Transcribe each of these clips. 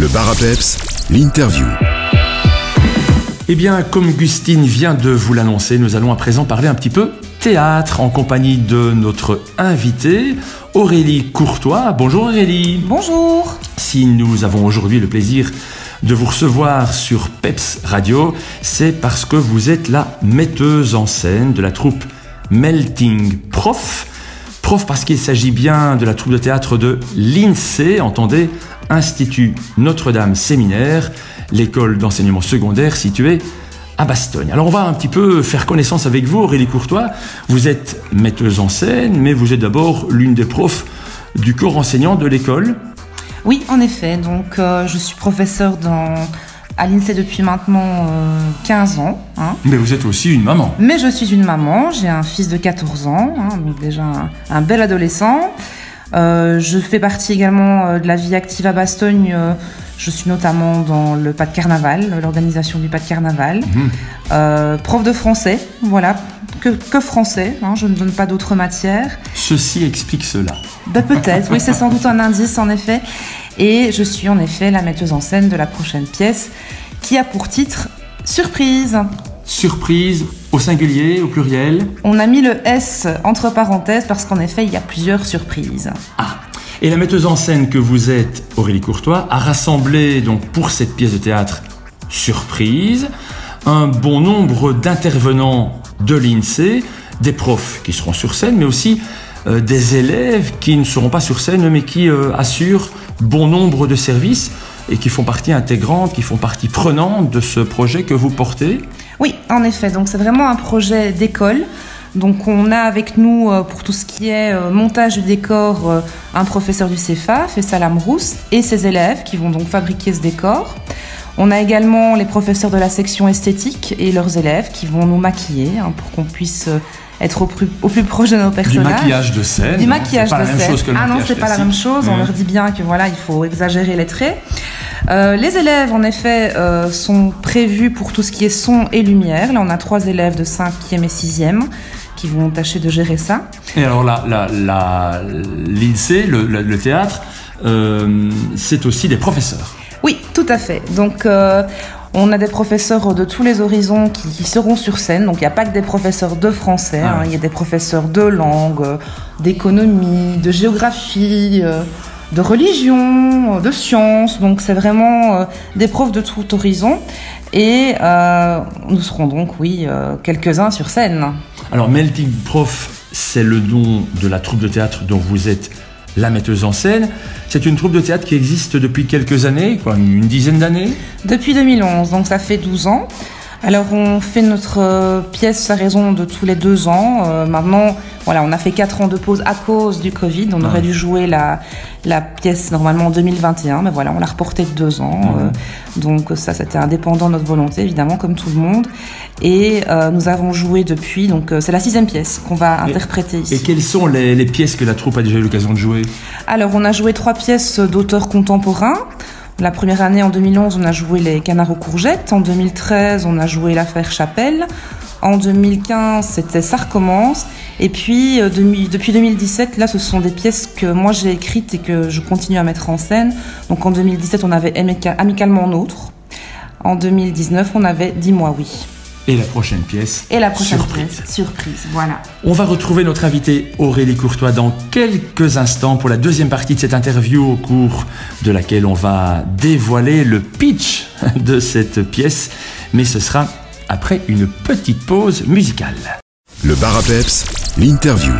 Le bar à peps, l'interview. Eh bien, comme Gustine vient de vous l'annoncer, nous allons à présent parler un petit peu théâtre en compagnie de notre invitée, Aurélie Courtois. Bonjour Aurélie. Bonjour. Si nous avons aujourd'hui le plaisir de vous recevoir sur Peps Radio, c'est parce que vous êtes la metteuse en scène de la troupe Melting Prof. Prof parce qu'il s'agit bien de la troupe de théâtre de l'INSEE, entendez, Institut Notre-Dame Séminaire, l'école d'enseignement secondaire située à Bastogne. Alors on va un petit peu faire connaissance avec vous, Aurélie Courtois. Vous êtes metteuse en scène, mais vous êtes d'abord l'une des profs du corps enseignant de l'école. Oui, en effet. Donc, euh, je suis professeure dans, à l'INSEE depuis maintenant 15 euh, ans. Hein. Mais vous êtes aussi une maman. Mais je suis une maman. J'ai un fils de 14 ans, hein, donc déjà un, bel adolescent. Euh, je fais partie également de la vie active à Bastogne. je suis notamment dans le pas de carnaval, l'organisation du pas de carnaval. Mhm. prof de français, voilà, que, français, hein, je ne donne pas d'autres matières. Ceci explique cela. Bah, peut-être, oui, c'est sans doute un indice en effet. Et je suis en effet la metteuse en scène de la prochaine pièce qui a pour titre Surprise. Surprise au singulier, au pluriel On a mis le S entre parenthèses parce qu'en effet, il y a plusieurs surprises. Ah et la metteuse en scène que vous êtes, Aurélie Courtois, a rassemblé donc pour cette pièce de théâtre Surprise un bon nombre d'intervenants de l'INSEE, des profs qui seront sur scène, mais aussi euh, des élèves qui ne seront pas sur scène, mais qui euh, assurent bon nombre de services et qui font partie intégrante, qui font partie prenante de ce projet que vous portez. Oui, en effet. Donc c'est vraiment un projet d'école. Donc on a avec nous euh, pour tout ce qui est montage du décor un professeur du CFA, Fessalam Rousse, et ses élèves qui vont donc fabriquer ce décor. On a également les professeurs de la section esthétique et leurs élèves qui vont nous maquiller hein, pour qu'on puisse euh, être au plus, au plus, proche de nos personnages. Du maquillage de scène. Du maquillage de scène. ah non, c'est pas la même chose. On mmh. leur dit bien que voilà, il faut exagérer les traits. Euh, les élèves, en effet, euh, sont prévus pour tout ce qui est son et lumière. Là, on a trois élèves de 5e et 6e qui vont tâcher de gérer ça. Et alors, la, la, la l'INSEE, le, le, théâtre, c'est aussi des professeurs. Oui, tout à fait. Donc, euh, on a des professeurs de tous les horizons qui, seront sur scène. Donc, il n'y a pas que des professeurs de français. Ah hein. Il y a des professeurs de langue, d'économie, de géographie, euh, de religion, de sciences. Donc, c'est vraiment euh, des profs de tout horizon. Et nous serons donc, oui, quelques-uns sur scène. Alors, Melting Prof, c'est le nom de la troupe de théâtre dont vous êtes la metteuse en scène. C'est une troupe de théâtre qui existe depuis quelques années, quoi, une dizaine d'années? Depuis 2011, donc ça fait 12 ans. Alors on fait notre euh, pièce à raison de tous les deux ans. Euh, maintenant, voilà, on a fait quatre ans de pause à cause du Covid. On aurait dû jouer la, la pièce normalement en 2021, mais voilà, on l'a reporté de deux ans. Euh, donc ça, c'était indépendant de notre volonté, évidemment, comme tout le monde. Et nous avons joué depuis, donc c'est la sixième pièce qu'on va interpréter ici. Et quelles sont les, les pièces que la troupe a déjà eu l'occasion de jouer? Alors on a joué trois pièces d'auteurs contemporains. La première année, en 2011, on a joué Les Canards aux courgettes. En 2013, on a joué L'affaire Chapelle. En 2015, c'était Ça recommence. Et puis, euh, depuis 2017, là, ce sont des pièces que moi j'ai écrites et que je continue à mettre en scène. Donc en 2017, on avait Amicalement Nôtre. En 2019, on avait Dis-moi oui. Et la prochaine pièce. Et la prochaine surprise. pièce. Surprise, voilà. On va retrouver notre invitée Aurélie Courtois dans quelques instants pour la deuxième partie de cette interview au cours de laquelle on va dévoiler le pitch de cette pièce. Mais ce sera après une petite pause musicale. Le bar à peps, l'interview.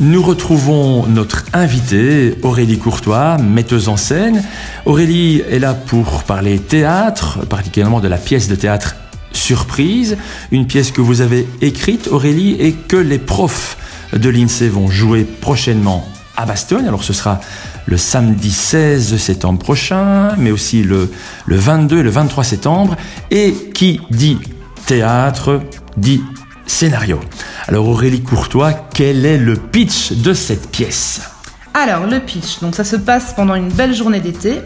Nous retrouvons notre invitée, Aurélie Courtois, metteuse en scène. Aurélie est là pour parler théâtre, particulièrement de la pièce de théâtre Surprise, une pièce que vous avez écrite, Aurélie, et que les profs de l'INSEE vont jouer prochainement à Bastogne. Alors ce sera le samedi 16 septembre prochain, mais aussi le, le 22 et le 23 septembre. Et qui dit théâtre dit scénario. Alors Aurélie Courtois, quel est le pitch de cette pièce? Alors le pitch, donc ça se passe pendant une belle journée d'été.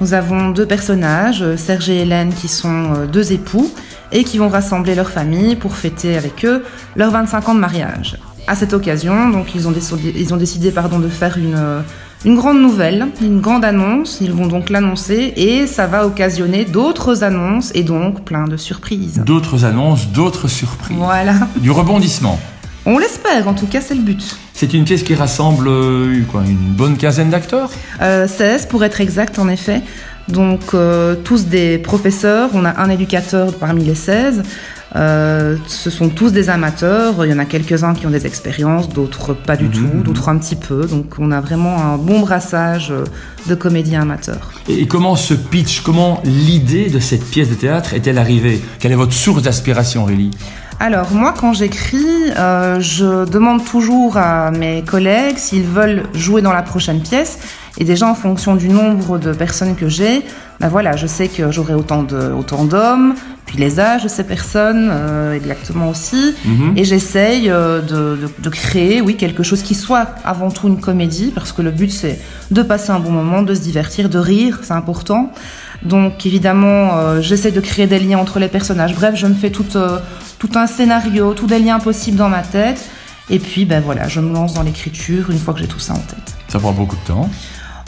Nous avons deux personnages, Serge et Hélène, qui sont euh, deux époux et qui vont rassembler leur famille pour fêter avec eux leurs 25 ans de mariage. À cette occasion, donc ils ont décidé, ils de faire une, une grande nouvelle, une grande annonce. Ils vont donc l'annoncer et ça va occasionner d'autres annonces et donc plein de surprises. D'autres annonces, d'autres surprises. Voilà. Du rebondissement. On l'espère, en tout cas, c'est le but. C'est une pièce qui rassemble euh, quoi, une bonne quinzaine d'acteurs euh, 16 pour être exact, en effet. Donc, euh, tous des professeurs. On a un éducateur parmi les 16. Euh, ce sont tous des amateurs. Il y en a quelques-uns qui ont des expériences, d'autres pas du Mhm, tout, mhm. d'autres un petit peu. Donc, on a vraiment un bon brassage de comédiens amateurs. Et comment ce pitch, comment l'idée de cette pièce de théâtre est-elle arrivée? Quelle est votre source d'inspiration, Aurélie Alors moi, quand j'écris, euh, je demande toujours à mes collègues s'ils veulent jouer dans la prochaine pièce. Et déjà en fonction du nombre de personnes que j'ai, ben voilà, je sais que j'aurai autant de autant d'hommes, puis les âges de ces personnes euh, exactement aussi. Mhm. Et j'essaye euh, de, de- de créer, oui, quelque chose qui soit avant tout une comédie, parce que le but c'est de passer un bon moment, de se divertir, de rire, c'est important. Donc évidemment, euh, j'essaie de créer des liens entre les personnages. Bref, je me fais tout, euh, tout un scénario, tous des liens possibles dans ma tête. Et puis, ben voilà, je me lance dans l'écriture une fois que j'ai tout ça en tête. Ça prend beaucoup de temps.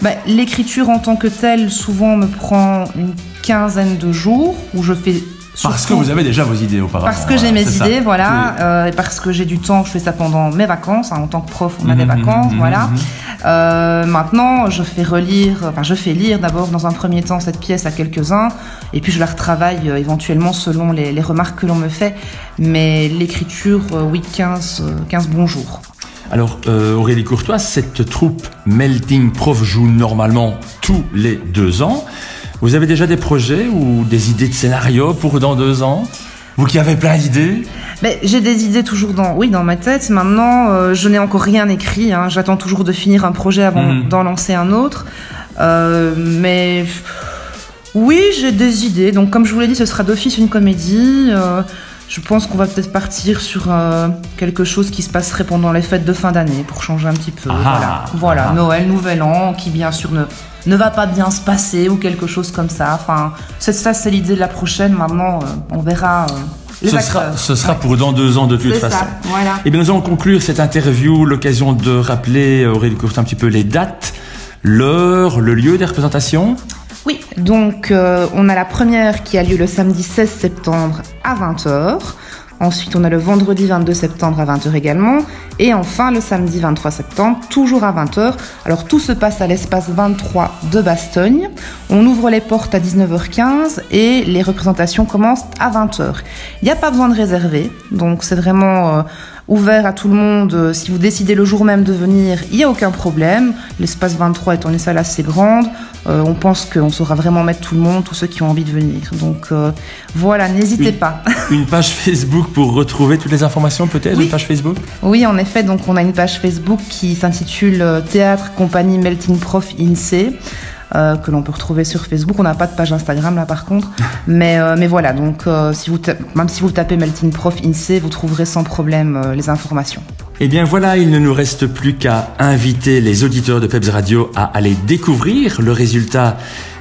Ben, l'écriture en tant que telle, souvent me prend une quinzaine de jours où je fais. Parce que vous avez déjà vos idées auparavant. parce que j'ai mes ça. idées, voilà, euh, et parce que j'ai du temps, je fais ça pendant mes vacances. hein, en tant que prof, on a Mhm, des vacances, mhm, voilà. mhm. Euh, maintenant, je fais relire, enfin, je fais lire d'abord dans un premier temps cette pièce à quelques-uns, et puis je la retravaille euh, éventuellement selon les, les remarques que l'on me fait. Mais l'écriture, oui, 15, euh, 15 bons jours. Alors, euh, Aurélie Courtois, cette troupe Melting Prof joue normalement tous les deux ans. Vous avez déjà des projets ou des idées de scénario pour dans deux ans? Vous qui avez plein d'idées? Mais j'ai des idées toujours dans, oui, dans ma tête. Maintenant, euh, je n'ai encore rien écrit. hein. J'attends toujours de finir un projet avant Mhm. d'en lancer un autre. Euh, mais oui, j'ai des idées. Donc, comme je vous l'ai dit, ce sera d'office une comédie. Euh, je pense qu'on va peut-être partir sur euh, quelque chose qui se passerait pendant les fêtes de fin d'année pour changer un petit peu. Ah, voilà, voilà. ah. Noël, Nouvel An, qui bien sûr ne ne va pas bien se passer ou quelque chose comme ça. Enfin, c'est ça, c'est l'idée de la prochaine. Maintenant, euh, on verra. euh, les ce sera, ce sera pour dans deux ans de toute façon. ça, voilà. Et bien nous allons conclure cette interview, l'occasion de rappeler, Aurélie Courtois, un petit peu les dates, l'heure, le lieu des représentations. Donc euh, on a la première qui a lieu le samedi 16 septembre à 20h. Ensuite, on a le vendredi 22 septembre à 20h également. Et enfin, le samedi 23 septembre, toujours à 20h. Alors, tout se passe à l'espace 23 de Bastogne. On ouvre les portes à 19h15 et les représentations commencent à 20h. Il n'y a pas besoin de réserver, donc c'est vraiment euh, ouvert à tout le monde. Euh, Si vous décidez le jour même de venir, il n'y a aucun problème. L'espace 23 étant une salle assez grande, euh, on pense qu'on saura vraiment mettre tout le monde, tous ceux qui ont envie de venir. Donc euh, voilà, n'hésitez pas. Une page Facebook pour retrouver toutes les informations peut-être Oui. Une page Facebook? Oui, en effet, donc on a une page Facebook qui s'intitule Théâtre Compagnie Melting Prof INSEE. Euh, que l'on peut retrouver sur Facebook. On n'a pas de page Instagram là par contre. Mais, euh, mais voilà, donc euh, si vous même si vous tapez Melting Prof INSEE, vous trouverez sans problème les informations. Eh bien voilà, il ne nous reste plus qu'à inviter les auditeurs de Peps Radio à aller découvrir le résultat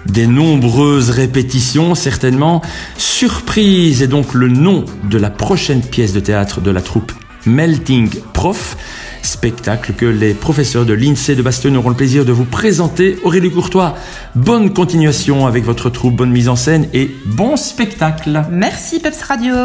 des nombreuses répétitions, certainement. Surprise est donc le nom de la prochaine pièce de théâtre de la troupe Melting Prof, spectacle que les professeurs de l'INSEE de Bastogne auront le plaisir de vous présenter. Aurélie Courtois, bonne continuation avec votre troupe, bonne mise en scène et bon spectacle. Merci Peps Radio